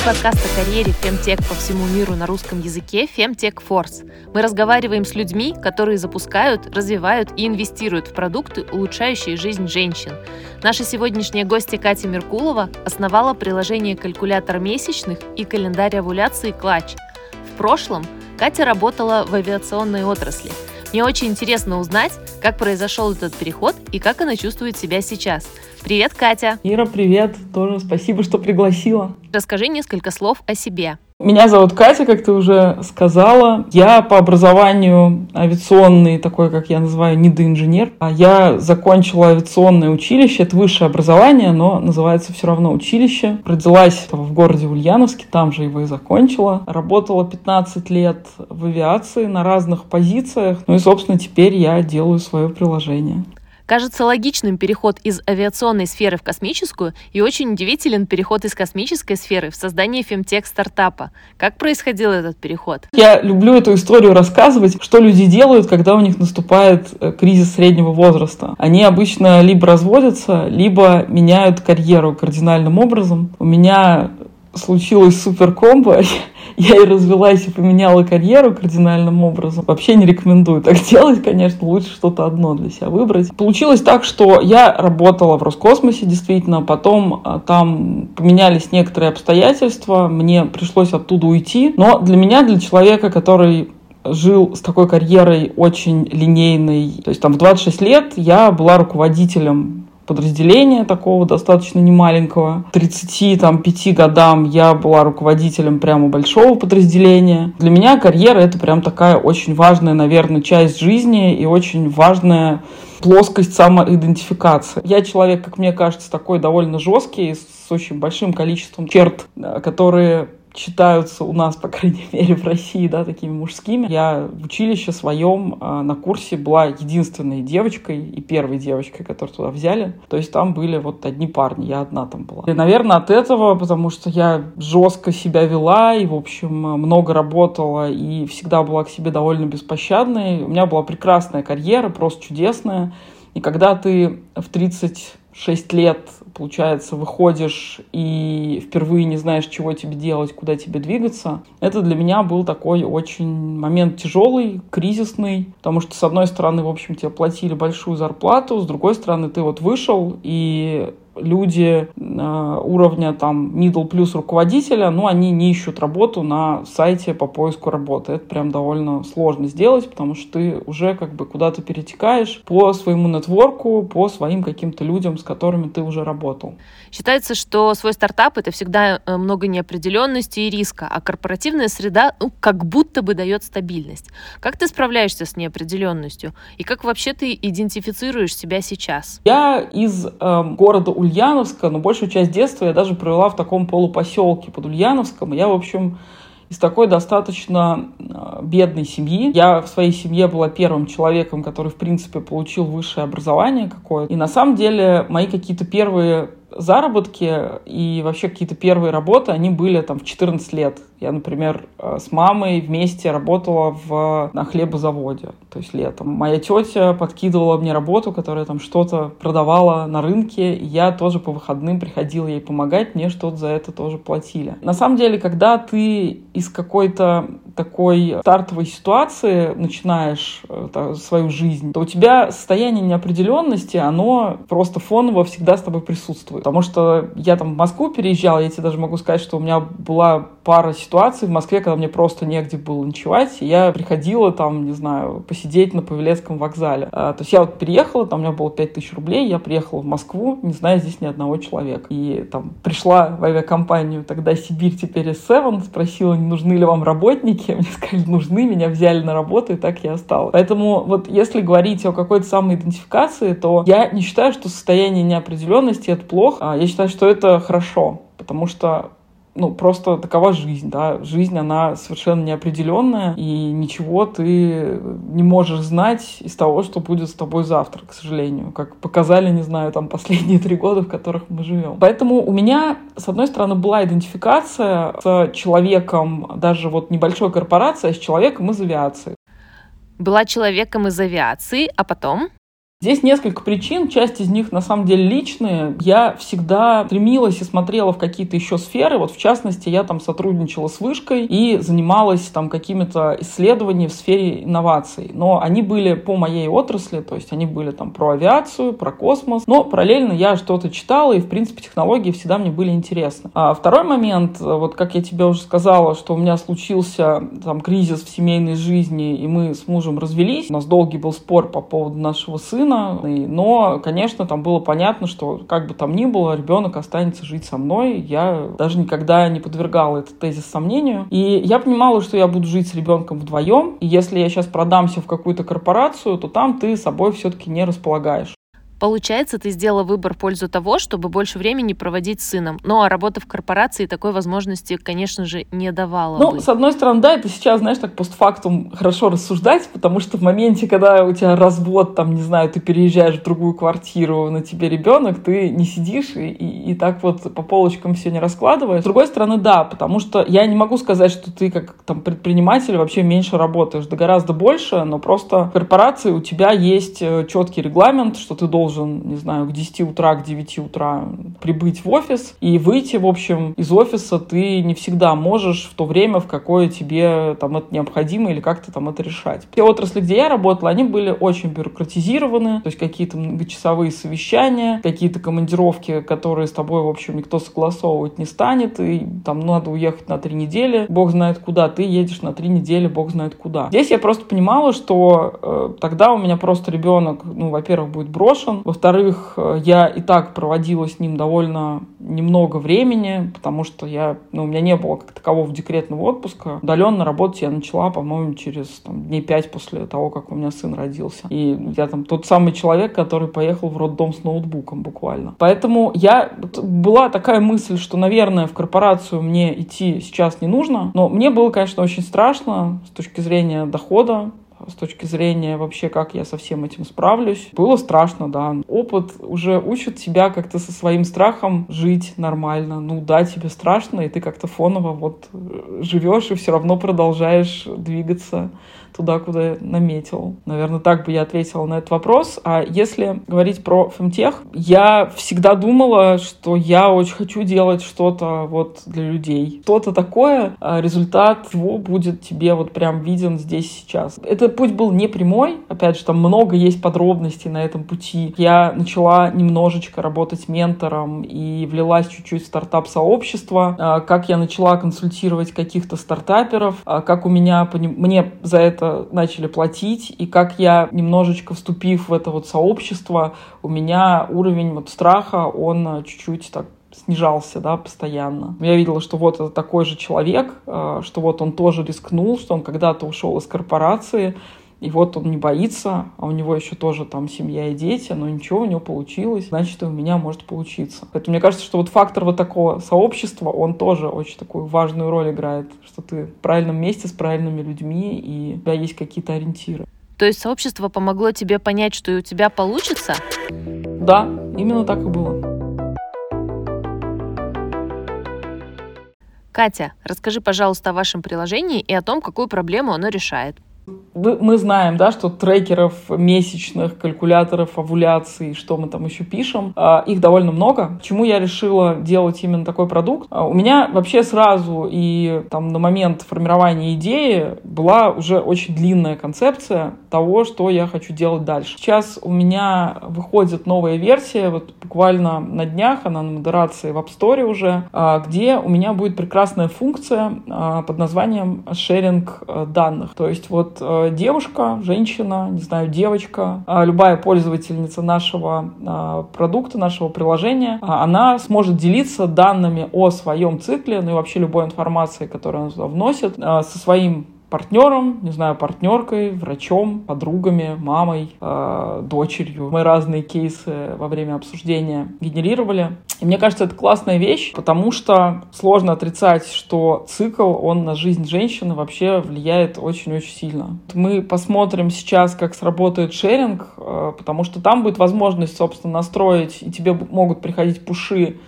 эфире подкаст о карьере Femtech по всему миру на русском языке Femtech Force. Мы разговариваем с людьми, которые запускают, развивают и инвестируют в продукты, улучшающие жизнь женщин. Наша сегодняшняя гостья Катя Меркулова основала приложение калькулятор месячных и календарь овуляции «Клатч». В прошлом Катя работала в авиационной отрасли. Мне очень интересно узнать, как произошел этот переход и как она чувствует себя сейчас – Привет, Катя. Ира, привет. Тоже спасибо, что пригласила. Расскажи несколько слов о себе. Меня зовут Катя, как ты уже сказала. Я по образованию авиационный, такой, как я называю, недоинженер. А я закончила авиационное училище. Это высшее образование, но называется все равно училище. Родилась в городе Ульяновске, там же его и закончила. Работала 15 лет в авиации на разных позициях. Ну и, собственно, теперь я делаю свое приложение. Кажется логичным переход из авиационной сферы в космическую и очень удивителен переход из космической сферы в создание фемтех-стартапа. Как происходил этот переход? Я люблю эту историю рассказывать, что люди делают, когда у них наступает э, кризис среднего возраста. Они обычно либо разводятся, либо меняют карьеру кардинальным образом. У меня случилось супер комбо. Я и развелась, и поменяла карьеру кардинальным образом. Вообще не рекомендую так делать, конечно, лучше что-то одно для себя выбрать. Получилось так, что я работала в Роскосмосе, действительно, потом а, там поменялись некоторые обстоятельства, мне пришлось оттуда уйти. Но для меня, для человека, который жил с такой карьерой очень линейной. То есть там в 26 лет я была руководителем подразделения такого достаточно немаленького. К 35 годам я была руководителем прямо большого подразделения. Для меня карьера это прям такая очень важная, наверное, часть жизни и очень важная плоскость самоидентификации. Я человек, как мне кажется, такой довольно жесткий, с очень большим количеством черт, которые считаются у нас, по крайней мере, в России, да, такими мужскими. Я в училище своем э, на курсе была единственной девочкой и первой девочкой, которую туда взяли. То есть там были вот одни парни, я одна там была. И, наверное, от этого, потому что я жестко себя вела и, в общем, много работала и всегда была к себе довольно беспощадной. У меня была прекрасная карьера, просто чудесная. И когда ты в 36 лет получается, выходишь и впервые не знаешь, чего тебе делать, куда тебе двигаться. Это для меня был такой очень момент тяжелый, кризисный, потому что, с одной стороны, в общем, тебе платили большую зарплату, с другой стороны, ты вот вышел, и люди э, уровня там middle плюс руководителя, ну, они не ищут работу на сайте по поиску работы. Это прям довольно сложно сделать, потому что ты уже как бы куда-то перетекаешь по своему нетворку, по своим каким-то людям, с которыми ты уже работал. Считается, что свой стартап — это всегда э, много неопределенности и риска, а корпоративная среда ну, как будто бы дает стабильность. Как ты справляешься с неопределенностью? И как вообще ты идентифицируешь себя сейчас? Я из э, города Ульяновска, но большую часть детства я даже провела в таком полупоселке под Ульяновском. Я, в общем, из такой достаточно э, бедной семьи. Я в своей семье была первым человеком, который, в принципе, получил высшее образование какое-то. И на самом деле мои какие-то первые заработки и вообще какие-то первые работы, они были там в 14 лет. Я, например, э, с мамой вместе работала в, на хлебозаводе, то есть летом. Моя тетя подкидывала мне работу, которая там что-то продавала на рынке, и я тоже по выходным приходила ей помогать, мне что-то за это тоже платили. На самом деле, когда ты из какой-то такой стартовой ситуации начинаешь э, свою жизнь, то у тебя состояние неопределенности, оно просто фоново всегда с тобой присутствует. Потому что я там в Москву переезжала, я тебе даже могу сказать, что у меня была пара ситуаций в Москве, когда мне просто негде было ночевать, я приходила там, не знаю, посидеть на Павелецком вокзале. А, то есть я вот переехала, там у меня было 5000 рублей, я приехала в Москву, не зная здесь ни одного человека. И там пришла в авиакомпанию тогда Сибирь, теперь S7, спросила, не нужны ли вам работники, мне сказали, нужны, меня взяли на работу, и так я осталась. Поэтому вот если говорить о какой-то самоидентификации, то я не считаю, что состояние неопределенности это плохо, а я считаю, что это хорошо, потому что ну, просто такова жизнь, да. Жизнь, она совершенно неопределенная, и ничего ты не можешь знать из того, что будет с тобой завтра, к сожалению. Как показали, не знаю, там последние три года, в которых мы живем. Поэтому у меня, с одной стороны, была идентификация с человеком, даже вот небольшой корпорации, а с человеком из авиации. Была человеком из авиации, а потом? Здесь несколько причин, часть из них на самом деле личные. Я всегда стремилась и смотрела в какие-то еще сферы. Вот в частности, я там сотрудничала с вышкой и занималась там какими-то исследованиями в сфере инноваций. Но они были по моей отрасли, то есть они были там про авиацию, про космос. Но параллельно я что-то читала, и в принципе технологии всегда мне были интересны. А второй момент, вот как я тебе уже сказала, что у меня случился там кризис в семейной жизни, и мы с мужем развелись. У нас долгий был спор по поводу нашего сына сына, но, конечно, там было понятно, что как бы там ни было, ребенок останется жить со мной. Я даже никогда не подвергала этот тезис сомнению. И я понимала, что я буду жить с ребенком вдвоем, и если я сейчас продамся в какую-то корпорацию, то там ты собой все-таки не располагаешь. Получается, ты сделала выбор в пользу того, чтобы больше времени проводить с сыном. Ну, а работа в корпорации такой возможности, конечно же, не давала Ну, бы. с одной стороны, да, это сейчас, знаешь, так постфактум хорошо рассуждать, потому что в моменте, когда у тебя развод, там, не знаю, ты переезжаешь в другую квартиру, на тебе ребенок, ты не сидишь и, и, и так вот по полочкам все не раскладываешь. С другой стороны, да, потому что я не могу сказать, что ты как там предприниматель вообще меньше работаешь, да гораздо больше, но просто в корпорации у тебя есть э, четкий регламент, что ты должен должен, не знаю, к 10 утра, к 9 утра прибыть в офис и выйти, в общем, из офиса ты не всегда можешь в то время, в какое тебе там это необходимо или как-то там это решать. Те отрасли, где я работала, они были очень бюрократизированы, то есть какие-то многочасовые совещания, какие-то командировки, которые с тобой, в общем, никто согласовывать не станет, и там надо уехать на три недели, бог знает куда, ты едешь на три недели, бог знает куда. Здесь я просто понимала, что э, тогда у меня просто ребенок, ну, во-первых, будет брошен, во-вторых, э, я и так проводила с ним довольно немного времени, потому что я, ну, у меня не было как такового декретного отпуска. Удаленно работать я начала, по-моему, через там, дней пять после того, как у меня сын родился. И я там тот самый человек, который поехал в роддом с ноутбуком буквально. Поэтому я была такая мысль, что, наверное, в корпорацию мне идти сейчас не нужно. Но мне было, конечно, очень страшно с точки зрения дохода, с точки зрения вообще, как я со всем этим справлюсь. Было страшно, да. Опыт уже учит тебя как-то со своим страхом жить нормально. Ну да, тебе страшно, и ты как-то фоново вот э, живешь и все равно продолжаешь двигаться туда, куда наметил. Наверное, так бы я ответила на этот вопрос. А если говорить про фемтех, я всегда думала, что я очень хочу делать что-то вот для людей. Что-то такое, а результат его будет тебе вот прям виден здесь сейчас. Этот путь был не прямой. Опять же, там много есть подробностей на этом пути. Я начала немножечко работать ментором и влилась чуть-чуть в стартап-сообщество. А, как я начала консультировать каких-то стартаперов, а, как у меня, мне за это это начали платить, и как я, немножечко вступив в это вот сообщество, у меня уровень вот страха, он э, чуть-чуть так снижался, да, постоянно. Я видела, что вот это такой же человек, э, что вот он тоже рискнул, что он когда-то ушел из корпорации, и вот он не боится, а у него еще тоже там семья и дети, но ничего, у него получилось, значит, и у меня может получиться. Поэтому мне кажется, что вот фактор вот такого сообщества, он тоже очень такую важную роль играет, что ты в правильном месте с правильными людьми, и у тебя есть какие-то ориентиры. То есть сообщество помогло тебе понять, что и у тебя получится? Да, именно так и было. Катя, расскажи, пожалуйста, о вашем приложении и о том, какую проблему оно решает мы знаем, да, что трекеров месячных, калькуляторов овуляции, что мы там еще пишем, а, их довольно много. Почему я решила делать именно такой продукт? А, у меня вообще сразу и там на момент формирования идеи была уже очень длинная концепция того, что я хочу делать дальше. Сейчас у меня выходит новая версия, вот буквально на днях, она на модерации в App Store уже, а, где у меня будет прекрасная функция под названием шеринг данных. То есть вот Э, девушка, женщина, не знаю, девочка, а любая пользовательница нашего а, продукта, нашего приложения, а, она сможет делиться данными о своем цикле, ну и вообще любой информацией, которую она вносит, со своим партнером, не знаю, партнеркой, врачом, подругами, мамой, э, дочерью. Мы разные кейсы во время обсуждения генерировали. И мне кажется, это классная вещь, потому что сложно отрицать, что цикл, он на жизнь женщины вообще влияет очень-очень сильно. Мы посмотрим сейчас, как сработает шеринг, э, потому что там будет возможность, собственно, настроить, и тебе могут приходить пуши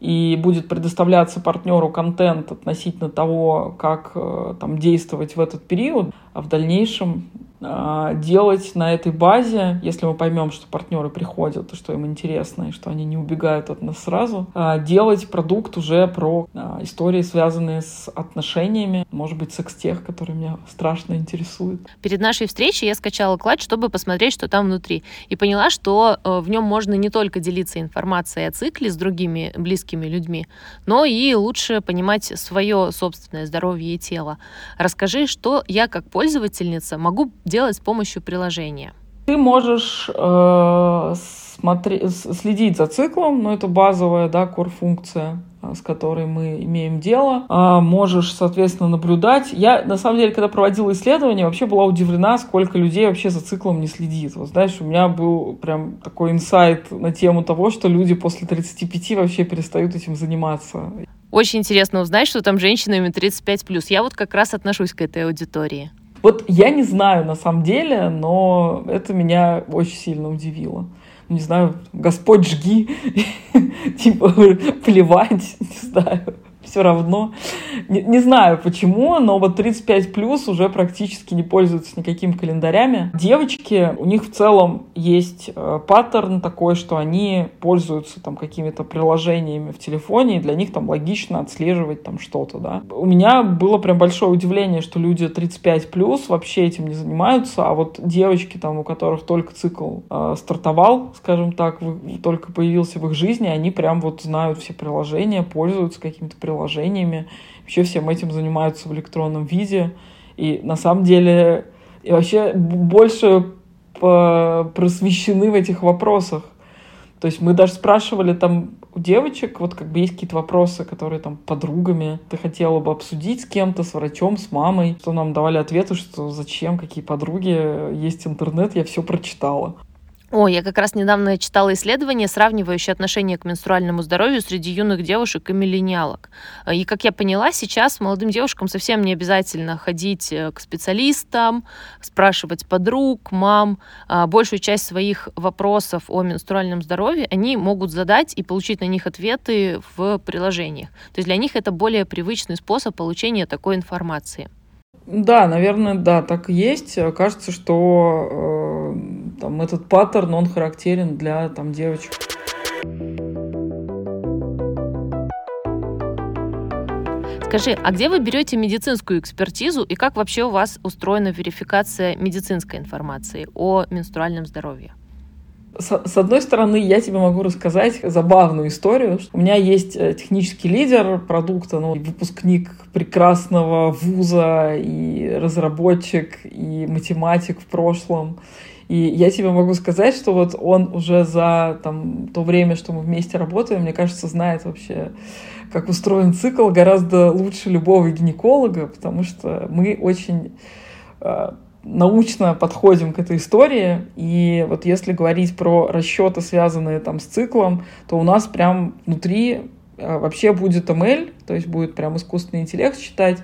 и будет предоставляться партнеру контент относительно того, как э, там действовать в этот период, а в дальнейшем делать на этой базе, если мы поймем, что партнеры приходят, что им интересно, и что они не убегают от нас сразу, а, делать продукт уже про а, истории, связанные с отношениями, может быть, секс-тех, который меня страшно интересует. Перед нашей встречей я скачала клад, чтобы посмотреть, что там внутри, и поняла, что э, в нем можно не только делиться информацией о цикле с другими близкими людьми, но и лучше понимать свое собственное здоровье и тело. Расскажи, что я как пользовательница могу делать с помощью приложения? Ты можешь э, смотри, следить за циклом, но это базовая да, core-функция э, с которой мы имеем дело, а можешь, соответственно, наблюдать. Я, на самом деле, когда проводила исследование, вообще была удивлена, сколько людей вообще за циклом не следит. Вот, знаешь, у меня был прям такой инсайт на тему того, что люди после 35 вообще перестают этим заниматься. Очень интересно узнать, что там женщинами 35+. Я вот как раз отношусь к этой аудитории. Вот я не знаю на самом деле, но это меня очень сильно удивило. Не знаю, Господь жги, типа плевать, не знаю все равно. Не, не знаю почему, но вот 35 плюс уже практически не пользуются никакими календарями. Девочки, у них в целом есть э, паттерн такой, что они пользуются там какими-то приложениями в телефоне, и для них там логично отслеживать там что-то, да. У меня было прям большое удивление, что люди 35 плюс вообще этим не занимаются, а вот девочки там, у которых только цикл э, стартовал, скажем так, в, только появился в их жизни, они прям вот знают все приложения, пользуются какими-то приложениями приложениями, вообще всем этим занимаются в электронном виде. И на самом деле и вообще больше просвещены в этих вопросах. То есть мы даже спрашивали там у девочек, вот как бы есть какие-то вопросы, которые там подругами ты хотела бы обсудить с кем-то, с врачом, с мамой, что нам давали ответы, что зачем, какие подруги, есть интернет, я все прочитала. О, я как раз недавно читала исследование, сравнивающее отношение к менструальному здоровью среди юных девушек и миллениалок. И, как я поняла, сейчас молодым девушкам совсем не обязательно ходить э, к специалистам, спрашивать подруг, мам. А, большую часть своих вопросов о менструальном здоровье они могут задать и получить на них ответы в приложениях. То есть для них это более привычный способ получения такой информации. Да, наверное, да, так и есть. Кажется, что э, там, этот паттерн, он характерен для там, девочек. Скажи, а где вы берете медицинскую экспертизу и как вообще у вас устроена верификация медицинской информации о менструальном здоровье? С одной стороны, я тебе могу рассказать забавную историю. У меня есть э, технический лидер продукта, ну, выпускник прекрасного вуза, и разработчик, и математик в прошлом. И я тебе могу сказать, что вот он уже за там, то время, что мы вместе работаем, мне кажется, знает вообще, как устроен цикл гораздо лучше любого гинеколога, потому что мы очень э, научно подходим к этой истории. И вот если говорить про расчеты, связанные там с циклом, то у нас прям внутри э, вообще будет ML, то есть будет прям искусственный интеллект считать,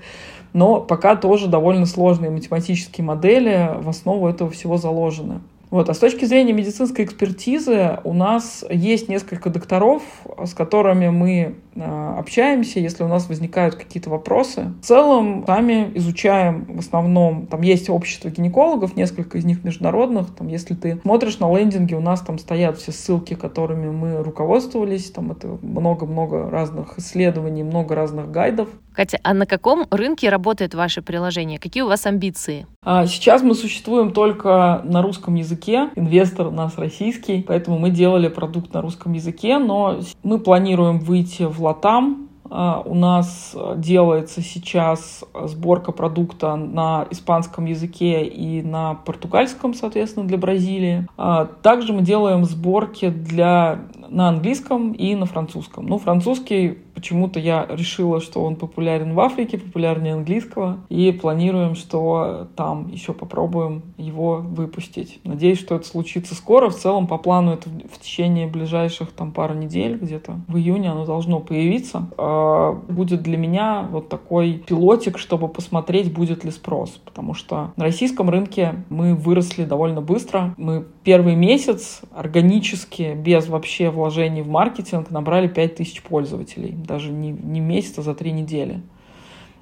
но пока тоже довольно сложные математические модели в основу этого всего заложены. Вот. А с точки зрения медицинской экспертизы у нас есть несколько докторов, с которыми мы э, общаемся, если у нас возникают какие-то вопросы. В целом, сами изучаем в основном, там есть общество гинекологов, несколько из них международных. Там, если ты смотришь на лендинге, у нас там стоят все ссылки, которыми мы руководствовались. Там это много-много разных исследований, много разных гайдов. Катя, а на каком рынке работает ваше приложение? Какие у вас амбиции? А, сейчас мы существуем только на русском языке. Инвестор у нас российский, поэтому мы делали продукт на русском языке, но мы планируем выйти в Латам, а, у нас делается сейчас сборка продукта на испанском языке и на португальском, соответственно, для Бразилии. А, также мы делаем сборки для, на английском и на французском. Ну, французский Почему-то я решила, что он популярен в Африке, популярнее английского, и планируем, что там еще попробуем его выпустить. Надеюсь, что это случится скоро. В целом, по плану, это в течение ближайших там пару недель, где-то в июне оно должно появиться. А, будет для меня вот такой пилотик, чтобы посмотреть, будет ли спрос. Потому что на российском рынке мы выросли довольно быстро. Мы первый месяц органически, без вообще вложений в маркетинг, набрали 5000 пользователей даже не, не месяц, а за три недели.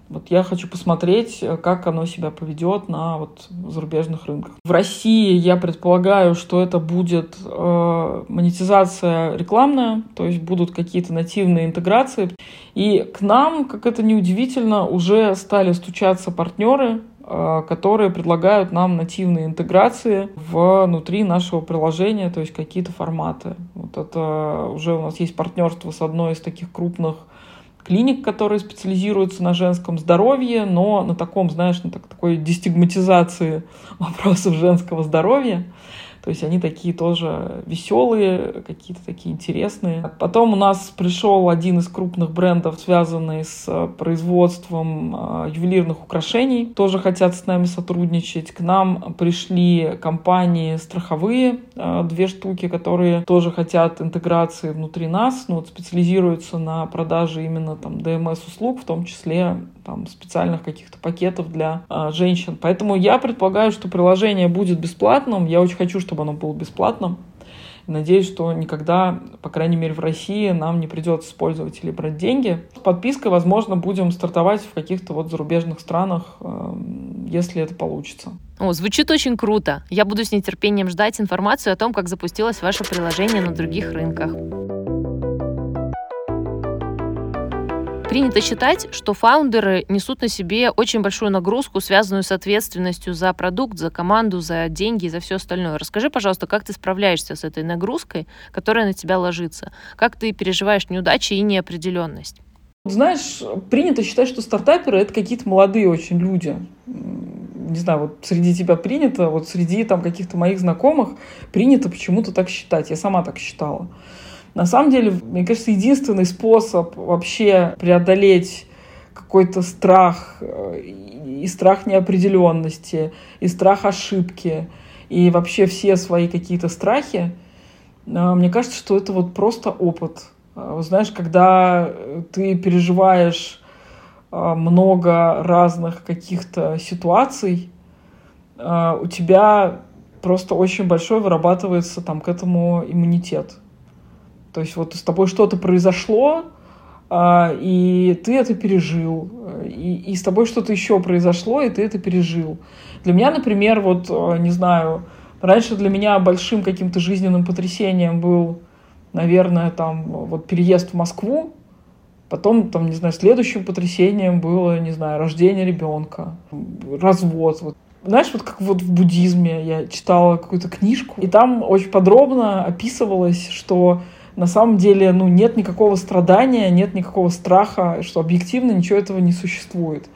Вот я хочу посмотреть, как оно себя поведет на вот зарубежных рынках. В России я предполагаю, что это будет э, монетизация рекламная, то есть будут какие-то нативные интеграции. И к нам, как это неудивительно, уже стали стучаться партнеры, э, которые предлагают нам нативные интеграции внутри нашего приложения, то есть какие-то форматы. Вот это уже у нас есть партнерство с одной из таких крупных клиник, которые специализируются на женском здоровье, но на таком, знаешь, на так, такой дестигматизации вопросов женского здоровья. То есть они такие тоже веселые, какие-то такие интересные. Потом у нас пришел один из крупных брендов, связанный с э, производством э, ювелирных украшений. Тоже хотят с нами сотрудничать. К нам пришли компании страховые, э, две штуки, которые тоже хотят интеграции внутри нас, но вот специализируются на продаже именно там DMS-услуг, в том числе там, специальных каких-то пакетов для женщин. Поэтому я предполагаю, что приложение будет бесплатным. Я очень хочу, чтобы чтобы оно было бесплатным. Надеюсь, что никогда, по крайней мере в России, нам не придется с пользователей брать деньги. С подпиской, возможно, будем стартовать в каких-то вот зарубежных странах, э, если это получится. О, звучит очень круто. Я буду с нетерпением ждать информацию о том, как запустилось ваше приложение на других рынках. Принято считать, что фаундеры несут на себе очень большую нагрузку, связанную с ответственностью за продукт, за команду, за деньги и за все остальное. Расскажи, пожалуйста, как ты справляешься с этой нагрузкой, которая на тебя ложится? Как ты переживаешь неудачи и неопределенность? Знаешь, принято считать, что стартаперы — это какие-то молодые очень люди. Не знаю, вот среди тебя принято, вот среди там каких-то моих знакомых принято почему-то так считать. Я сама так считала. На самом деле, мне кажется, единственный способ вообще преодолеть какой-то страх э, и страх неопределенности, и страх ошибки, и вообще все свои какие-то страхи, э, мне кажется, что это вот просто опыт. Э, знаешь, когда ты переживаешь много разных каких-то ситуаций, у тебя просто очень большой вырабатывается там к этому иммунитет. То есть вот с тобой что-то произошло, а, и ты это пережил. И, и с тобой что-то еще произошло, и ты это пережил. Для меня, например, вот, а, не знаю, раньше для меня большим каким-то жизненным потрясением был, наверное, там, вот переезд в Москву, Потом, там, не знаю, следующим потрясением было, не знаю, рождение ребенка, развод. Вот. Знаешь, вот как вот в буддизме я читала какую-то книжку, и там очень подробно описывалось, что на самом деле ну, нет никакого страдания, нет никакого страха, что объективно ничего этого не существует.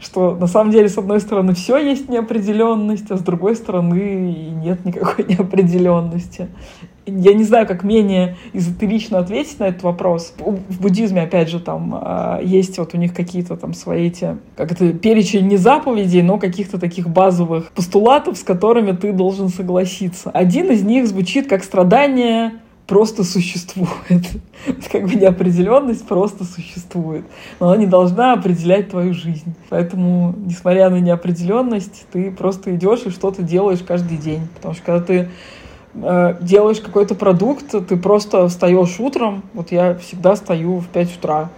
Что на самом деле, с одной стороны, все есть неопределенность, а с другой стороны, нет никакой неопределенности. Я не знаю, как менее эзотерично ответить на этот вопрос. В буддизме, опять же, там а, есть вот у них какие-то там свои эти, как это, перечень не заповедей, но каких-то таких базовых постулатов, с которыми ты должен согласиться. Один из них звучит как страдание просто существует. как бы неопределенность просто существует. Но она не должна определять твою жизнь. Поэтому, несмотря на неопределенность, ты просто идешь и что-то делаешь каждый день. Потому что когда ты э, делаешь какой-то продукт, ты просто встаешь утром. Вот я всегда стою в 5 утра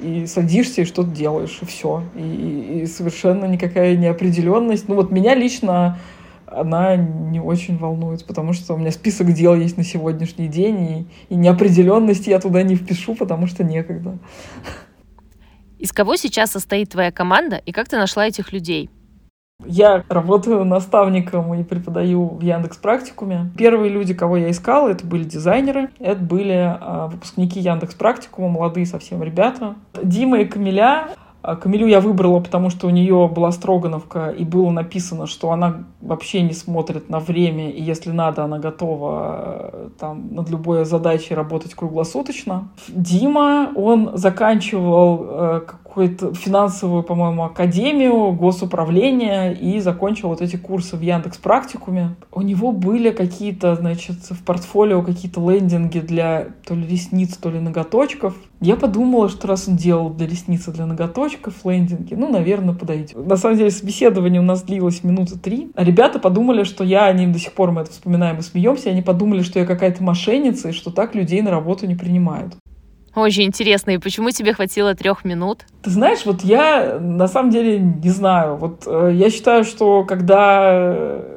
и садишься и что-то делаешь, и все. И, и совершенно никакая неопределенность. Ну вот меня лично она не очень волнует, потому что у меня список дел есть на сегодняшний день, и, и неопределенности я туда не впишу, потому что некогда. Из кого сейчас состоит твоя команда, и как ты нашла этих людей? Я работаю наставником и преподаю в Яндекс Практикуме. Первые люди, кого я искала, это были дизайнеры, это были а, выпускники Яндекс Практикума, молодые совсем ребята. Дима и Камиля Камилю я выбрала, потому что у нее была строгановка, и было написано, что она вообще не смотрит на время, и если надо, она готова э, там над любой задачей работать круглосуточно. Дима, он заканчивал э, какую-то финансовую, по-моему, академию, госуправление и закончил вот эти курсы в Яндекс Практикуме. У него были какие-то, значит, в портфолио какие-то лендинги для то ли ресниц, то ли ноготочков. Я подумала, что раз он делал для ресниц и для ноготочков лендинги, ну, наверное, подойдет. На самом деле, собеседование у нас длилось минуты три. А ребята подумали, что я, они до сих пор мы это вспоминаем и смеемся, они подумали, что я какая-то мошенница и что так людей на работу не принимают. Очень интересно. И почему тебе хватило трех минут? Ты знаешь, вот я на самом деле не знаю. Вот э, я считаю, что когда э,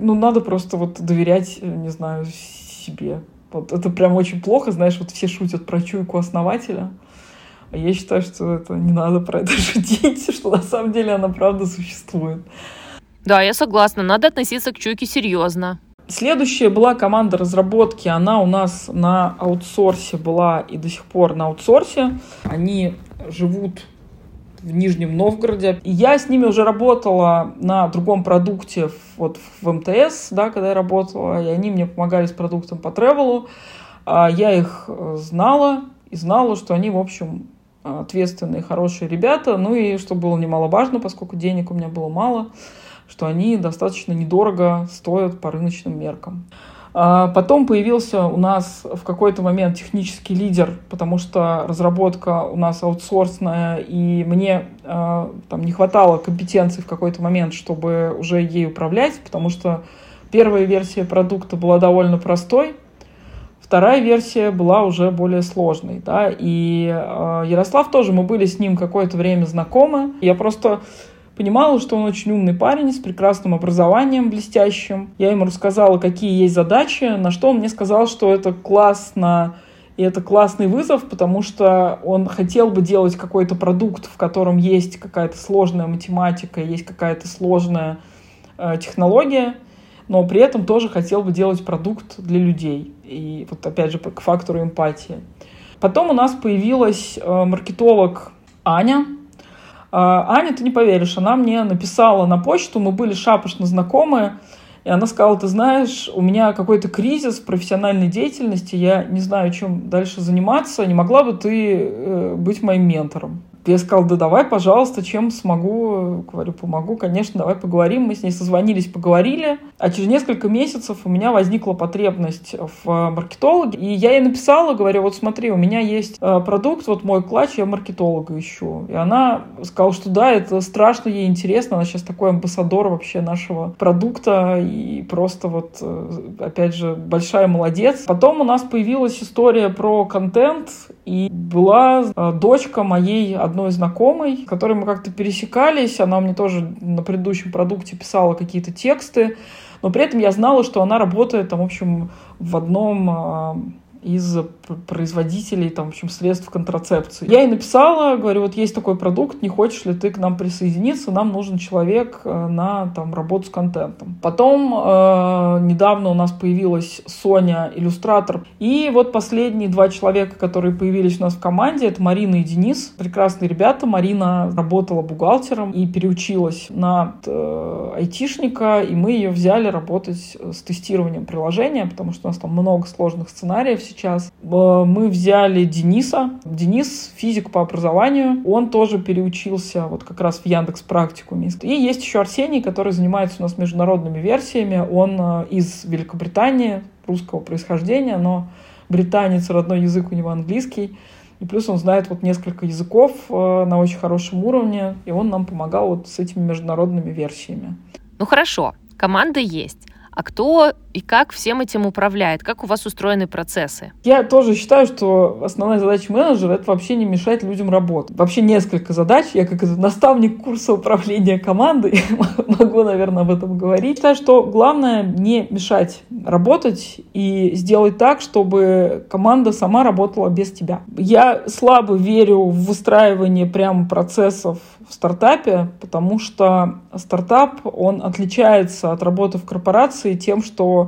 ну, надо просто вот доверять, э, не знаю, себе. Вот это прям очень плохо, знаешь, вот все шутят про чуйку основателя. А я считаю, что это не надо про это шутить, что на самом деле она правда существует. Да, я согласна, надо относиться к чуйке серьезно. Следующая была команда разработки. Она у нас на аутсорсе была и до сих пор на аутсорсе. Они живут в Нижнем Новгороде. Я с ними уже работала на другом продукте, вот в МТС, да, когда я работала, и они мне помогали с продуктом по тревелу. А я их э, знала и знала, что они, в общем, ответственные, хорошие ребята. Ну и что было немаловажно, поскольку денег у меня было мало, что они достаточно недорого стоят по рыночным меркам. А потом появился у нас в какой-то момент технический лидер, потому что разработка у нас аутсорсная, и мне э, там не хватало компетенций в какой-то момент, чтобы уже ей управлять, потому что первая версия продукта была довольно простой, вторая версия была уже более сложной. Да, и э, Ярослав тоже, мы были с ним какое-то время знакомы. Я просто понимала, что он очень умный парень с прекрасным образованием, блестящим. Я ему рассказала, какие есть задачи, на что он мне сказал, что это классно, и это классный вызов, потому что он хотел бы делать какой-то продукт, в котором есть какая-то сложная математика, есть какая-то сложная э, технология, но при этом тоже хотел бы делать продукт для людей. И вот опять же к фактору эмпатии. Потом у нас появилась э, маркетолог Аня, Аня, ты не поверишь, она мне написала на почту, мы были шапошно знакомы, и она сказала, ты знаешь, у меня какой-то кризис профессиональной деятельности, я не знаю, чем дальше заниматься, не могла бы ты э, быть моим ментором? Я сказала, да давай, пожалуйста, чем смогу, говорю, помогу, конечно, давай поговорим. Мы с ней созвонились, поговорили. А через несколько месяцев у меня возникла потребность в маркетологе. И я ей написала, говорю, вот смотри, у меня есть э, продукт, вот мой клатч, я маркетолога ищу. И она сказала, что да, это страшно ей интересно. Она сейчас такой амбассадор вообще нашего продукта. И просто вот, э, опять же, большая молодец. Потом у нас появилась история про контент. И была э, дочка моей одной знакомой, с которой мы как-то пересекались. Она мне тоже на предыдущем продукте писала какие-то тексты. Но при этом я знала, что она работает там, в общем, в одном а, из производителей там, в общем, средств контрацепции. Я ей написала, говорю, вот есть такой продукт, не хочешь ли ты к нам присоединиться, нам нужен человек э, на там, работу с контентом. Потом э, недавно у нас появилась Соня, иллюстратор. И вот последние два человека, которые появились у нас в команде, это Марина и Денис. Прекрасные ребята. Марина работала бухгалтером и переучилась на э, айтишника, и мы ее взяли работать с тестированием приложения, потому что у нас там много сложных сценариев сейчас. Мы взяли Дениса. Денис физик по образованию. Он тоже переучился вот как раз в Яндекс практикуме. И есть еще Арсений, который занимается у нас международными версиями. Он э, из Великобритании, русского происхождения, но британец, родной язык у него английский. И плюс он знает вот несколько языков э, на очень хорошем уровне, и он нам помогал вот с этими международными версиями. Ну хорошо, команда есть. А кто и как всем этим управляет? Как у вас устроены процессы? Я тоже считаю, что основная задача менеджера — это вообще не мешать людям работать. Вообще несколько задач. Я как наставник курса управления командой могу, наверное, об этом говорить. Считаю, что главное не мешать работать и сделать так, чтобы команда сама работала без тебя. Я слабо верю в выстраивание прямо процессов в стартапе, потому что стартап, он отличается от работы в корпорации тем, что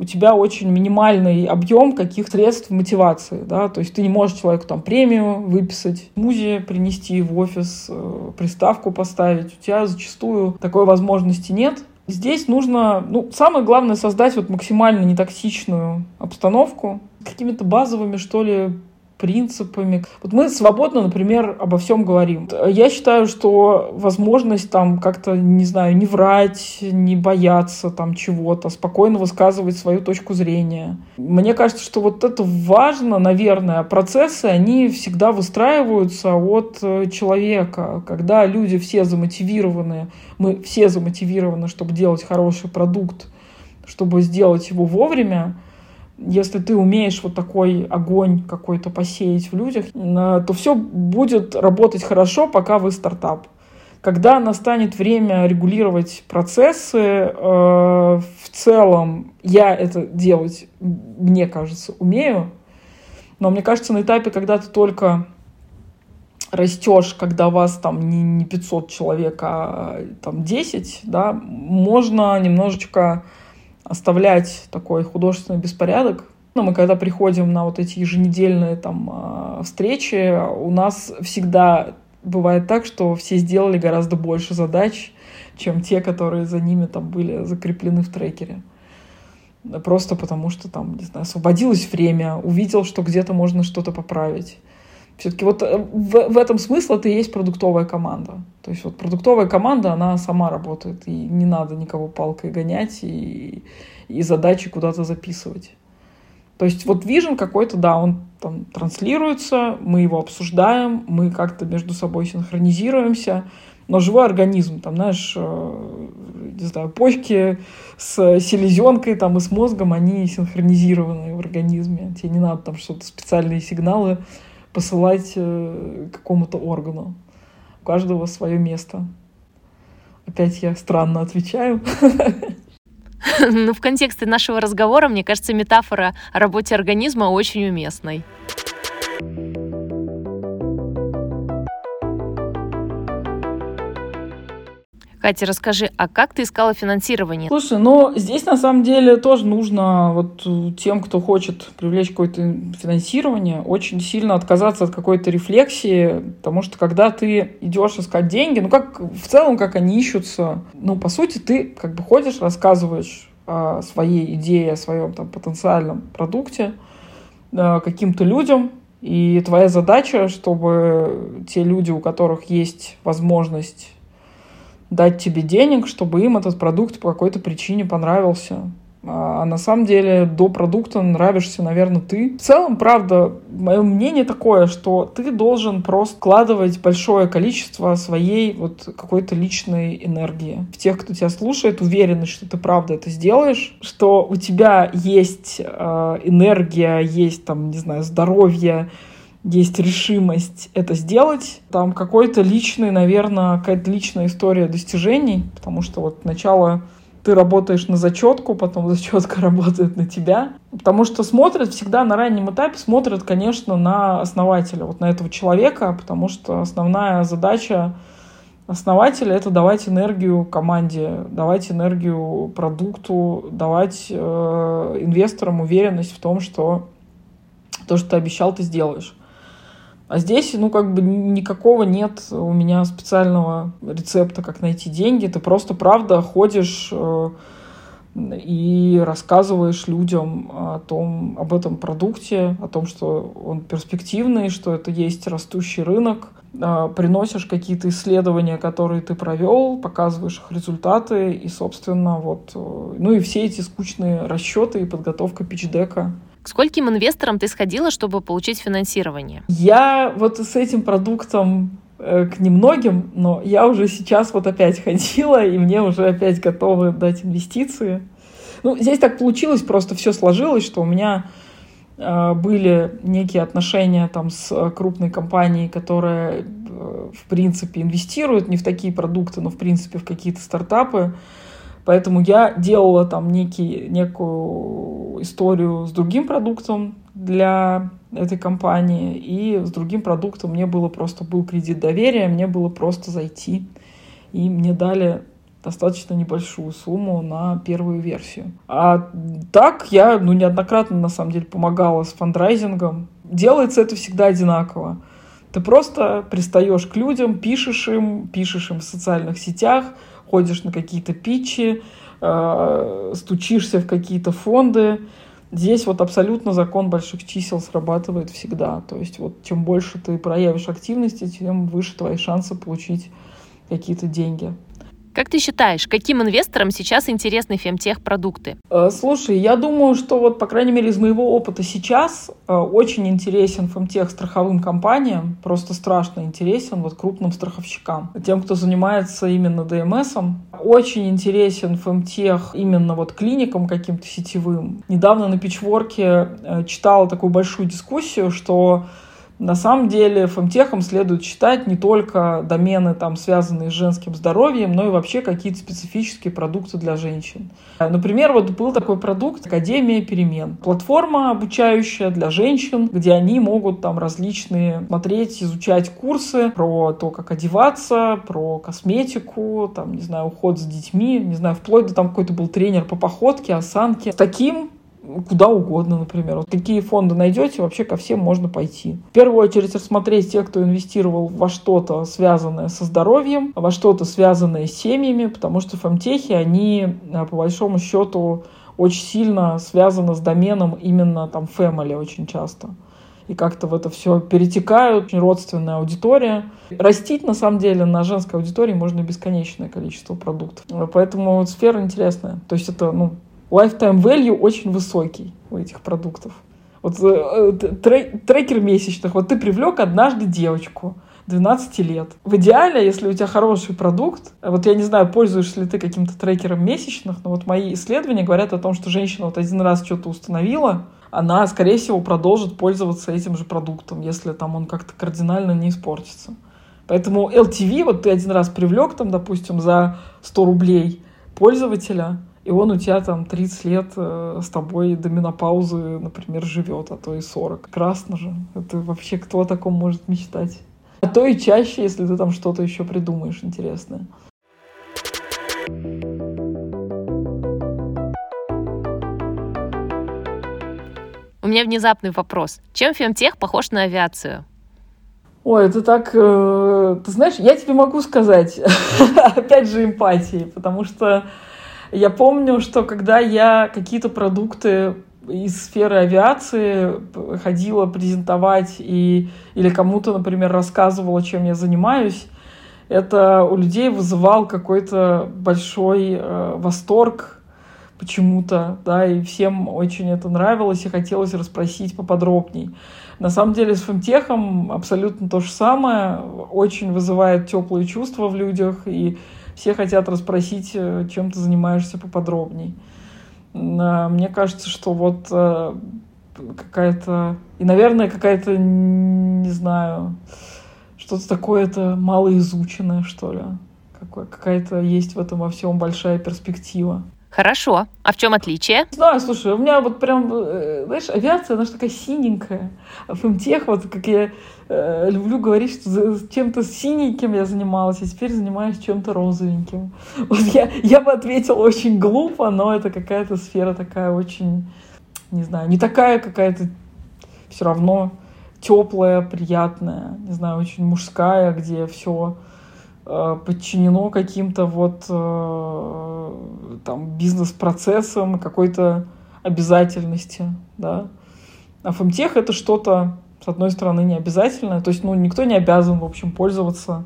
у тебя очень минимальный объем каких средств мотивации, да, то есть ты не можешь человеку там премию выписать, музе принести в офис, э, приставку поставить, у тебя зачастую такой возможности нет. Здесь нужно, ну, самое главное создать вот максимально нетоксичную обстановку, какими-то базовыми, что ли, принципами. Вот мы свободно, например, обо всем говорим. Я считаю, что возможность там как-то, не знаю, не врать, не бояться там чего-то, спокойно высказывать свою точку зрения. Мне кажется, что вот это важно, наверное. Процессы, они всегда выстраиваются от э, человека. Когда люди все замотивированы, мы все замотивированы, чтобы делать хороший продукт, чтобы сделать его вовремя, если ты умеешь вот такой огонь какой-то посеять в людях, то все будет работать хорошо, пока вы стартап. Когда настанет время регулировать процессы, э, в целом я это делать, мне кажется, умею. Но мне кажется, на этапе, когда ты только растешь, когда вас там не, не 500 человек, а там 10, да, можно немножечко оставлять такой художественный беспорядок. Но мы когда приходим на вот эти еженедельные там а, встречи, у нас всегда бывает так, что все сделали гораздо больше задач, чем те, которые за ними там были закреплены в трекере. Просто потому что там, не знаю, освободилось время, увидел, что где-то можно что-то поправить. Все-таки вот э, в, в этом смысл это и есть продуктовая команда. То есть вот продуктовая команда, она сама работает, и не надо никого палкой гонять и, и задачи куда-то записывать. То есть вот вижен какой-то, да, он там транслируется, мы его обсуждаем, мы как-то между собой синхронизируемся, но живой организм, там, знаешь, э, не знаю, почки с селезенкой там и с мозгом, они синхронизированы в организме. Тебе не надо там что-то, специальные сигналы посылать э, какому-то органу. У каждого свое место. Опять я странно отвечаю. Ну, в контексте нашего разговора, мне кажется, метафора о работе организма очень уместной. Катя, расскажи, а как ты искала финансирование? Слушай, ну здесь на самом деле тоже нужно вот тем, кто хочет привлечь какое-то финансирование, очень сильно отказаться от какой-то рефлексии, потому что когда ты идешь искать деньги, ну как в целом, как они ищутся, ну по сути ты как бы ходишь, рассказываешь о своей идее, о своем там потенциальном продукте э, каким-то людям, и твоя задача, чтобы те люди, у которых есть возможность дать тебе денег, чтобы им этот продукт по какой-то причине понравился. А, а на самом деле до продукта нравишься, наверное, ты. В целом, правда, мое мнение такое, что ты должен просто вкладывать большое количество своей вот какой-то личной энергии. В тех, кто тебя слушает, уверенность, что ты правда это сделаешь, что у тебя есть э, энергия, есть там, не знаю, здоровье, есть решимость это сделать. Там какой-то личный, наверное, какая-то личная история достижений, потому что вот начало ты работаешь на зачетку, потом зачетка работает на тебя. Потому что смотрят всегда на раннем этапе, смотрят, конечно, на основателя, вот на этого человека, потому что основная задача основателя — это давать энергию команде, давать энергию продукту, давать э, инвесторам уверенность в том, что то, что ты обещал, ты сделаешь. А здесь, ну, как бы никакого нет у меня специального рецепта, как найти деньги. Ты просто, правда, ходишь э, и рассказываешь людям о том, об этом продукте, о том, что он перспективный, что это есть растущий рынок, э, приносишь какие-то исследования, которые ты провел, показываешь их результаты, и, собственно, вот, э, ну и все эти скучные расчеты и подготовка пичдека. К скольким инвесторам ты сходила, чтобы получить финансирование? Я вот с этим продуктом э, к немногим, но я уже сейчас вот опять ходила, и мне уже опять готовы дать инвестиции. Ну, здесь так получилось, просто все сложилось, что у меня э, были некие отношения там с крупной компанией, которая, э, в принципе, инвестирует не в такие продукты, но, в принципе, в какие-то стартапы. Поэтому я делала там некий, некую историю с другим продуктом для этой компании, и с другим продуктом мне было просто, был кредит доверия, мне было просто зайти, и мне дали достаточно небольшую сумму на первую версию. А так я ну, неоднократно, на самом деле, помогала с фандрайзингом. Делается это всегда одинаково. Ты просто пристаешь к людям, пишешь им, пишешь им в социальных сетях, ходишь на какие-то питчи, э, стучишься в какие-то фонды. Здесь вот абсолютно закон больших чисел срабатывает всегда. То есть вот чем больше ты проявишь активности, тем выше твои шансы получить какие-то деньги. Как ты считаешь, каким инвесторам сейчас интересны фемтех-продукты? Э, слушай, я думаю, что вот, по крайней мере, из моего опыта сейчас э, очень интересен фемтех страховым компаниям, просто страшно интересен вот крупным страховщикам, тем, кто занимается именно ДМСом. Очень интересен фемтех именно вот клиникам каким-то сетевым. Недавно на Пичворке э, читала такую большую дискуссию, что на самом деле фемтехом следует считать не только домены, там, связанные с женским здоровьем, но и вообще какие-то специфические продукты для женщин. Например, вот был такой продукт Академия перемен. Платформа обучающая для женщин, где они могут там различные смотреть, изучать курсы про то, как одеваться, про косметику, там, не знаю, уход за детьми, не знаю, вплоть до там какой-то был тренер по походке, осанке. С таким куда угодно, например. Вот какие фонды найдете, вообще ко всем можно пойти. В первую очередь рассмотреть тех, кто инвестировал во что-то связанное со здоровьем, во что-то связанное с семьями, потому что фемтехи, они э, по большому счету очень сильно связаны с доменом именно там family очень часто. И как-то в это все перетекают, очень родственная аудитория. Растить, на самом деле, на женской аудитории можно бесконечное количество продуктов. Поэтому сфера интересная. То есть это, ну, lifetime value очень высокий у этих продуктов. Вот э, трек, трекер месячных. Вот ты привлек однажды девочку, 12 лет. В идеале, если у тебя хороший продукт, вот я не знаю, пользуешься ли ты каким-то трекером месячных, но вот мои исследования говорят о том, что женщина вот один раз что-то установила, она, скорее всего, продолжит пользоваться этим же продуктом, если там он как-то кардинально не испортится. Поэтому LTV, вот ты один раз привлек там, допустим, за 100 рублей пользователя, и он у тебя там 30 лет э, с тобой до менопаузы, например, живет, а то и 40. Красно же. Это вообще кто о таком может мечтать? А то и чаще, если ты там что-то еще придумаешь интересное. У меня внезапный вопрос. Чем фемтех похож на авиацию? Ой, это так... Э, ты знаешь, я тебе могу сказать, опять же, эмпатии, потому что я помню, что когда я какие-то продукты из сферы авиации ходила презентовать и, или кому-то, например, рассказывала, чем я занимаюсь, это у людей вызывал какой-то большой э, восторг почему-то, да, и всем очень это нравилось, и хотелось расспросить поподробней. На самом деле с фемтехом абсолютно то же самое, очень вызывает теплые чувства в людях, и все хотят расспросить, э, чем ты занимаешься поподробней. А, мне кажется, что вот э, какая-то... И, наверное, какая-то, не знаю, что-то такое-то малоизученное, что ли. Какая-то есть в этом во всем большая перспектива. Хорошо. А в чем отличие? Не знаю, слушай, у меня вот прям, э, знаешь, авиация, она же такая синенькая. А фемтех, вот как я э, люблю говорить, что чем-то синеньким я занималась, а теперь занимаюсь чем-то розовеньким. Вот я, я бы ответила очень глупо, но это какая-то сфера такая очень, не знаю, не такая какая-то все равно теплая, приятная, не знаю, очень мужская, где все подчинено каким-то вот э, там бизнес-процессам, какой-то обязательности, да. А фемтех это что-то, с одной стороны, не обязательное, то есть, ну, никто не обязан, в общем, пользоваться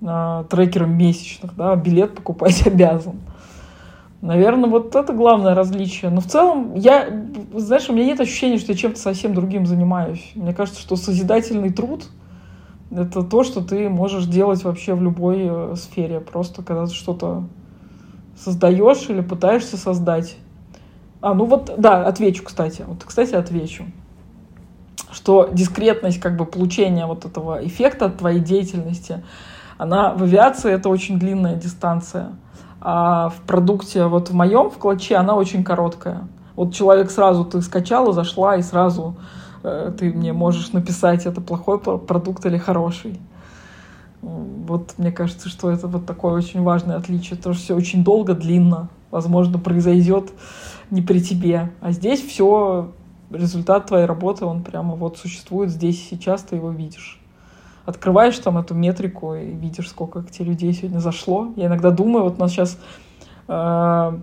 э, трекером месячных, да, билет покупать обязан. Наверное, вот это главное различие. Но в целом, я, знаешь, у меня нет ощущения, что я чем-то совсем другим занимаюсь. Мне кажется, что созидательный труд — это то, что ты можешь делать вообще в любой э, сфере. Просто когда ты что-то создаешь или пытаешься создать. А, ну вот, да, отвечу, кстати. Вот, кстати, отвечу. Что дискретность как бы получения вот этого эффекта от твоей деятельности, она в авиации это очень длинная дистанция. А в продукте, вот в моем, в клатче, она очень короткая. Вот человек сразу, ты скачала, зашла и сразу ты мне можешь написать, это плохой продукт или хороший. Вот мне кажется, что это вот такое очень важное отличие. То, что все очень долго, длинно. Возможно, произойдет не при тебе. А здесь все, результат твоей работы, он прямо вот существует здесь и сейчас, ты его видишь. Открываешь там эту метрику и видишь, сколько к тебе людей сегодня зашло. Я иногда думаю, вот у нас сейчас э,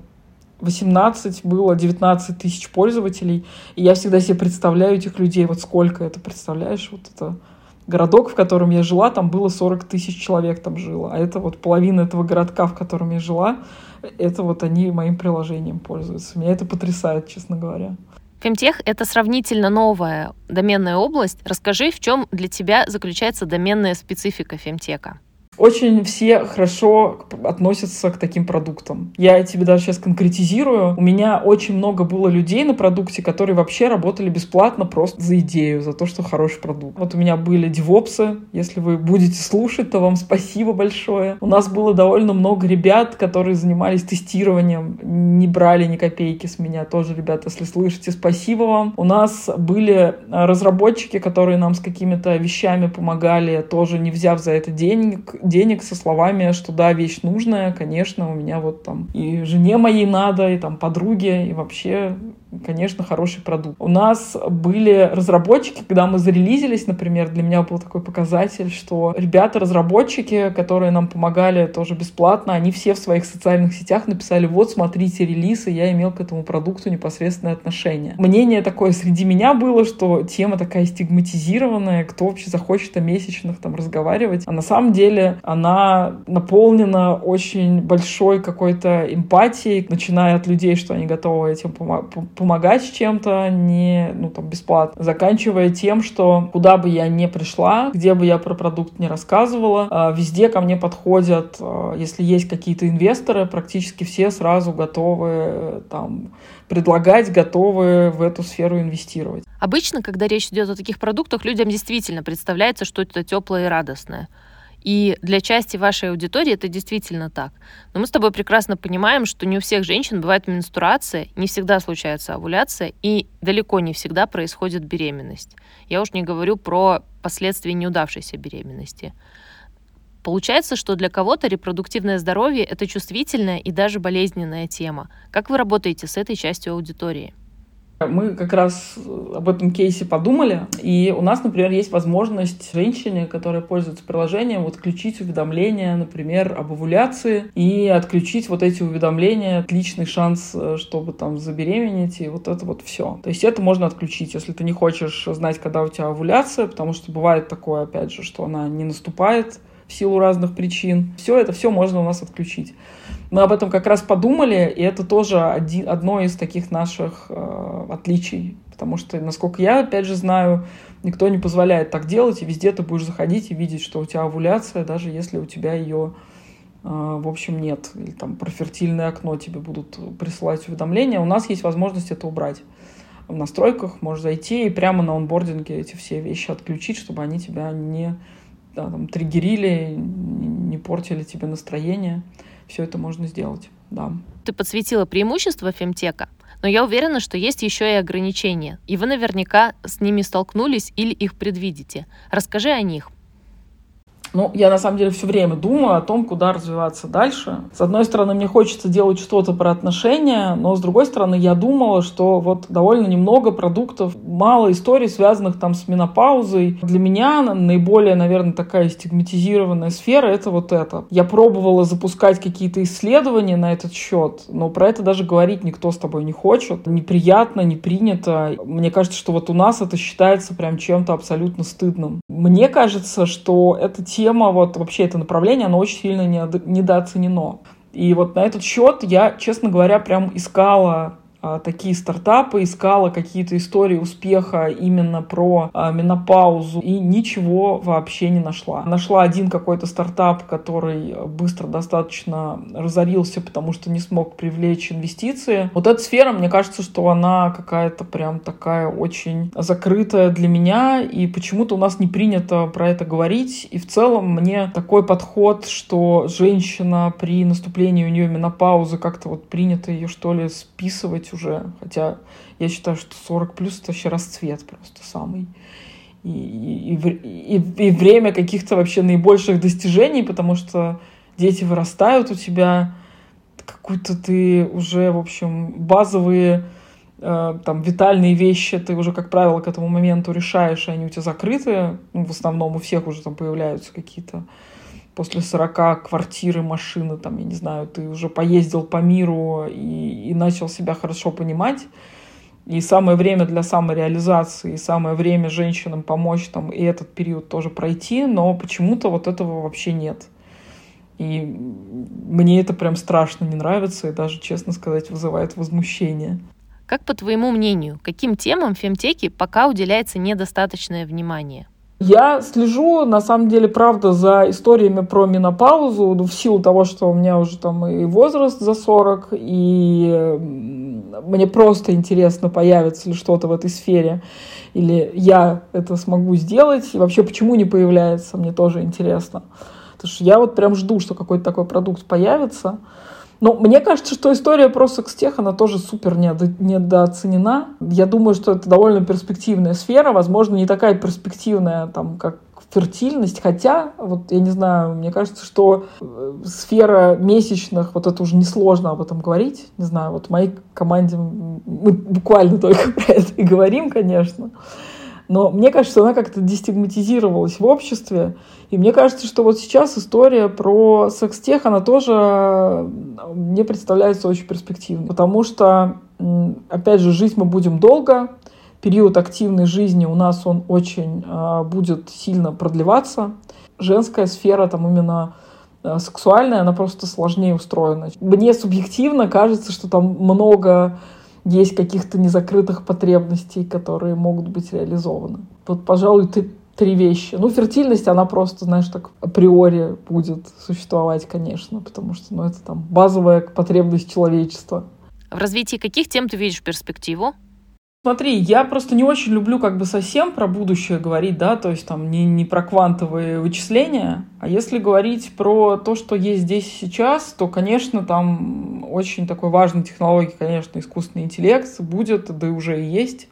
18 было 19 тысяч пользователей, и я всегда себе представляю этих людей, вот сколько это, представляешь, вот это городок, в котором я жила, там было 40 тысяч человек там жило. А это вот половина этого городка, в котором я жила, это вот они моим приложением пользуются. Меня это потрясает, честно говоря. Фемтех — это сравнительно новая доменная область. Расскажи, в чем для тебя заключается доменная специфика фемтека? Очень все хорошо относятся к таким продуктам. Я тебе даже сейчас конкретизирую. У меня очень много было людей на продукте, которые вообще работали бесплатно просто за идею, за то, что хороший продукт. Вот у меня были девопсы. Если вы будете слушать, то вам спасибо большое. У нас было довольно много ребят, которые занимались тестированием, не брали ни копейки с меня. Тоже, ребята, если слышите, спасибо вам. У нас были разработчики, которые нам с какими-то вещами помогали, тоже не взяв за это денег, денег со словами, что да, вещь нужная, конечно, у меня вот там и жене моей надо, и там подруге, и вообще конечно, хороший продукт. У нас были разработчики, когда мы зарелизились, например, для меня был такой показатель, что ребята-разработчики, которые нам помогали тоже бесплатно, они все в своих социальных сетях написали, вот, смотрите релиз, и я имел к этому продукту непосредственное отношение. Мнение такое среди меня было, что тема такая стигматизированная, кто вообще захочет о месячных там разговаривать. А на самом деле она наполнена очень большой какой-то эмпатией, начиная от людей, что они готовы этим помогать помогать чем-то не, ну, там, бесплатно, заканчивая тем, что куда бы я ни пришла, где бы я про продукт не рассказывала, а, везде ко мне подходят, а, если есть какие-то инвесторы, практически все сразу готовы там предлагать, готовы в эту сферу инвестировать. Обычно, когда речь идет о таких продуктах, людям действительно представляется, что это теплое и радостное. И для части вашей аудитории это действительно так. Но мы с тобой прекрасно понимаем, что не у всех женщин бывает менструация, не всегда случается овуляция, и далеко не всегда происходит беременность. Я уж не говорю про последствия неудавшейся беременности. Получается, что для кого-то репродуктивное здоровье – это чувствительная и даже болезненная тема. Как вы работаете с этой частью аудитории? Мы как раз об этом кейсе подумали, и у нас, например, есть возможность женщине, которая пользуется приложением, вот отключить уведомления, например, об овуляции, и отключить вот эти уведомления, отличный шанс, э, чтобы там забеременеть, и вот это вот все. То есть это можно отключить, если ты не хочешь знать, когда у тебя овуляция, потому что бывает такое, опять же, что она не наступает в силу разных причин. Все это все можно у нас отключить. Мы об этом как раз подумали, и это тоже один, одно из таких наших э, отличий. Потому что, насколько я, опять же, знаю, никто не позволяет так делать, и везде ты будешь заходить и видеть, что у тебя овуляция, даже если у тебя ее, э, в общем, нет. Или там про фертильное окно тебе будут присылать уведомления. У нас есть возможность это убрать. В настройках можешь зайти и прямо на онбординге эти все вещи отключить, чтобы они тебя не да, там, триггерили, не портили тебе настроение все это можно сделать, да. Ты подсветила преимущества фемтека, но я уверена, что есть еще и ограничения, и вы наверняка с ними столкнулись или их предвидите. Расскажи о них. Ну, я на самом деле все время думаю о том, куда развиваться дальше. С одной стороны, мне хочется делать что-то про отношения, но с другой стороны, я думала, что вот довольно немного продуктов, мало историй, связанных там с менопаузой. Для меня наиболее, наверное, такая стигматизированная сфера — это вот это. Я пробовала запускать какие-то исследования на этот счет, но про это даже говорить никто с тобой не хочет. Неприятно, не принято. Мне кажется, что вот у нас это считается прям чем-то абсолютно стыдным. Мне кажется, что это те тема, вот вообще это направление, оно очень сильно недооценено. И вот на этот счет я, честно говоря, прям искала такие стартапы, искала какие-то истории успеха именно про а, менопаузу и ничего вообще не нашла. Нашла один какой-то стартап, который быстро достаточно разорился, потому что не смог привлечь инвестиции. Вот эта сфера, мне кажется, что она какая-то прям такая очень закрытая для меня, и почему-то у нас не принято про это говорить. И в целом мне такой подход, что женщина при наступлении у нее менопаузы как-то вот принято ее что ли списывать уже, хотя я считаю, что 40 плюс это вообще расцвет просто самый. И, и, и, и время каких-то вообще наибольших достижений, потому что дети вырастают у тебя, какую-то ты уже, в общем, базовые э, там витальные вещи ты уже, как правило, к этому моменту решаешь, и они у тебя закрыты. Ну, в основном у всех уже там появляются какие-то после 40 квартиры, машины, там, я не знаю, ты уже поездил по миру и, и начал себя хорошо понимать. и самое время для самореализации, и самое время женщинам помочь там и этот период тоже пройти, но почему-то вот этого вообще нет. И мне это прям страшно не нравится и даже, честно сказать, вызывает возмущение. Как по твоему мнению, каким темам в фемтеке пока уделяется недостаточное внимание? Я слежу, на самом деле, правда, за историями про менопаузу, ну, в силу того, что у меня уже там и возраст за 40, и мне просто интересно, появится ли что-то в этой сфере, или я это смогу сделать, и вообще почему не появляется, мне тоже интересно. Потому что я вот прям жду, что какой-то такой продукт появится. Но мне кажется, что история про секстех, она тоже супер недооценена. Я думаю, что это довольно перспективная сфера, возможно, не такая перспективная, там, как фертильность, хотя, вот я не знаю, мне кажется, что э, сфера месячных, вот это уже несложно об этом говорить, не знаю, вот в моей команде мы буквально только про это и говорим, конечно, но мне кажется, она как-то дестигматизировалась в обществе. И мне кажется, что вот сейчас история про секс-тех, она тоже мне представляется очень перспективной. Потому что, опять же, жить мы будем долго, период активной жизни у нас он очень э, будет сильно продлеваться. Женская сфера там именно э, сексуальная, она просто сложнее устроена. Мне субъективно кажется, что там много есть каких-то незакрытых потребностей, которые могут быть реализованы. Вот, пожалуй, ты три вещи. Ну, фертильность, она просто, знаешь, так априори будет существовать, конечно, потому что, ну, это там базовая потребность человечества. В развитии каких тем ты видишь перспективу? Смотри, я просто не очень люблю как бы совсем про будущее говорить, да, то есть там не, не про квантовые вычисления, а если говорить про то, что есть здесь сейчас, то, конечно, там очень такой важной технологией, конечно, искусственный интеллект будет, да и уже и есть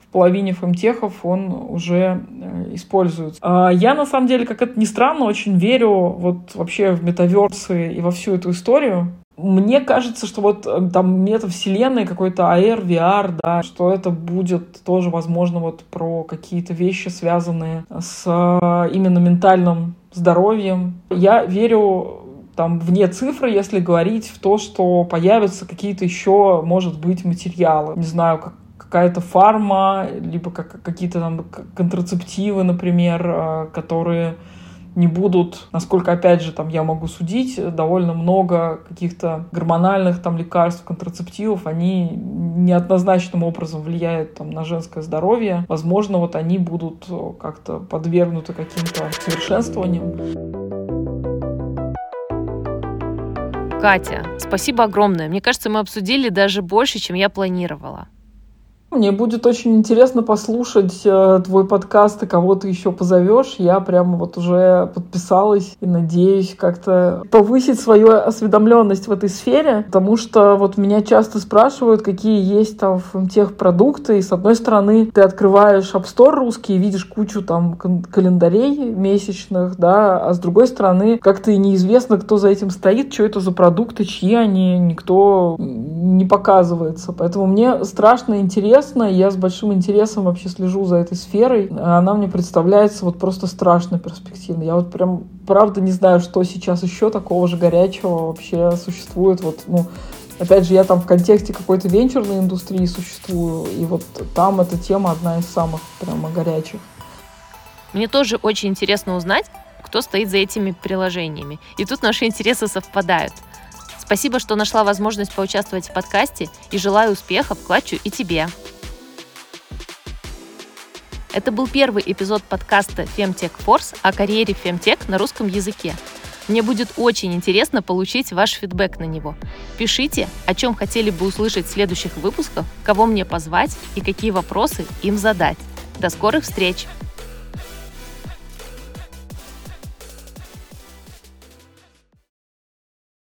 в половине фемтехов он уже э, используется. А я, на самом деле, как это ни странно, очень верю вот вообще в метаверсы и во всю эту историю. Мне кажется, что вот э, там метавселенной какой-то AR, VR, да, что это будет тоже, возможно, вот про какие-то вещи, связанные с э, именно ментальным здоровьем. Я верю там вне цифры, если говорить в то, что появятся какие-то еще, может быть, материалы. Не знаю, как какая-то фарма, либо как, какие-то там контрацептивы, например, э, которые не будут, насколько, опять же, там я могу судить, довольно много каких-то гормональных там лекарств, контрацептивов, они неоднозначным образом влияют там на женское здоровье. Возможно, вот они будут как-то подвергнуты каким-то совершенствованиям. Катя, спасибо огромное. Мне кажется, мы обсудили даже больше, чем я планировала. Мне будет очень интересно послушать э, твой подкаст и кого ты еще позовешь. Я прямо вот уже подписалась и надеюсь как-то повысить свою осведомленность в этой сфере, потому что вот меня часто спрашивают, какие есть там тех продукты, и с одной стороны ты открываешь App Store русский и видишь кучу там календарей месячных, да, а с другой стороны как-то и неизвестно, кто за этим стоит, что это за продукты, чьи они, никто не показывается. Поэтому мне страшно интересно интересно, я с большим интересом вообще слежу за этой сферой. Она мне представляется вот просто страшно перспективной. Я вот прям правда не знаю, что сейчас еще такого же горячего вообще существует. Вот, ну, опять же, я там в контексте какой-то венчурной индустрии существую, и вот там эта тема одна из самых прямо горячих. Мне тоже очень интересно узнать, кто стоит за этими приложениями. И тут наши интересы совпадают. Спасибо, что нашла возможность поучаствовать в подкасте и желаю успехов, клачу и тебе. Это был первый эпизод подкаста Femtech Force о карьере Femtech на русском языке. Мне будет очень интересно получить ваш фидбэк на него. Пишите, о чем хотели бы услышать в следующих выпусках, кого мне позвать и какие вопросы им задать. До скорых встреч!